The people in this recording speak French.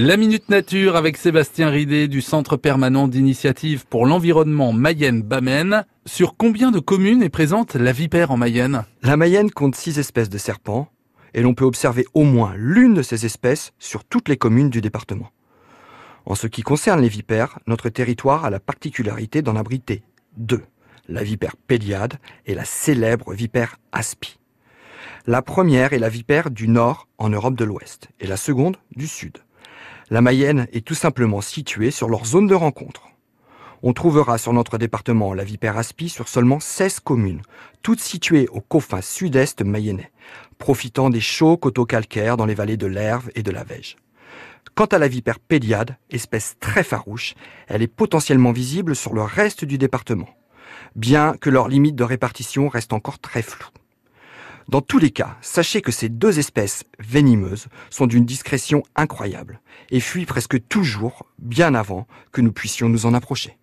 La Minute Nature avec Sébastien Ridé du Centre permanent d'initiative pour l'environnement Mayenne-Bamène. Sur combien de communes est présente la vipère en Mayenne? La Mayenne compte six espèces de serpents et l'on peut observer au moins l'une de ces espèces sur toutes les communes du département. En ce qui concerne les vipères, notre territoire a la particularité d'en abriter deux, la vipère péliade et la célèbre vipère aspi. La première est la vipère du nord en Europe de l'Ouest et la seconde du sud. La Mayenne est tout simplement située sur leur zone de rencontre. On trouvera sur notre département la vipère aspi sur seulement 16 communes, toutes situées au confins sud-est mayennais, profitant des chauds coteaux calcaires dans les vallées de l'Herve et de la Vège. Quant à la vipère péliade, espèce très farouche, elle est potentiellement visible sur le reste du département, bien que leurs limites de répartition restent encore très floues. Dans tous les cas, sachez que ces deux espèces venimeuses sont d'une discrétion incroyable et fuient presque toujours bien avant que nous puissions nous en approcher.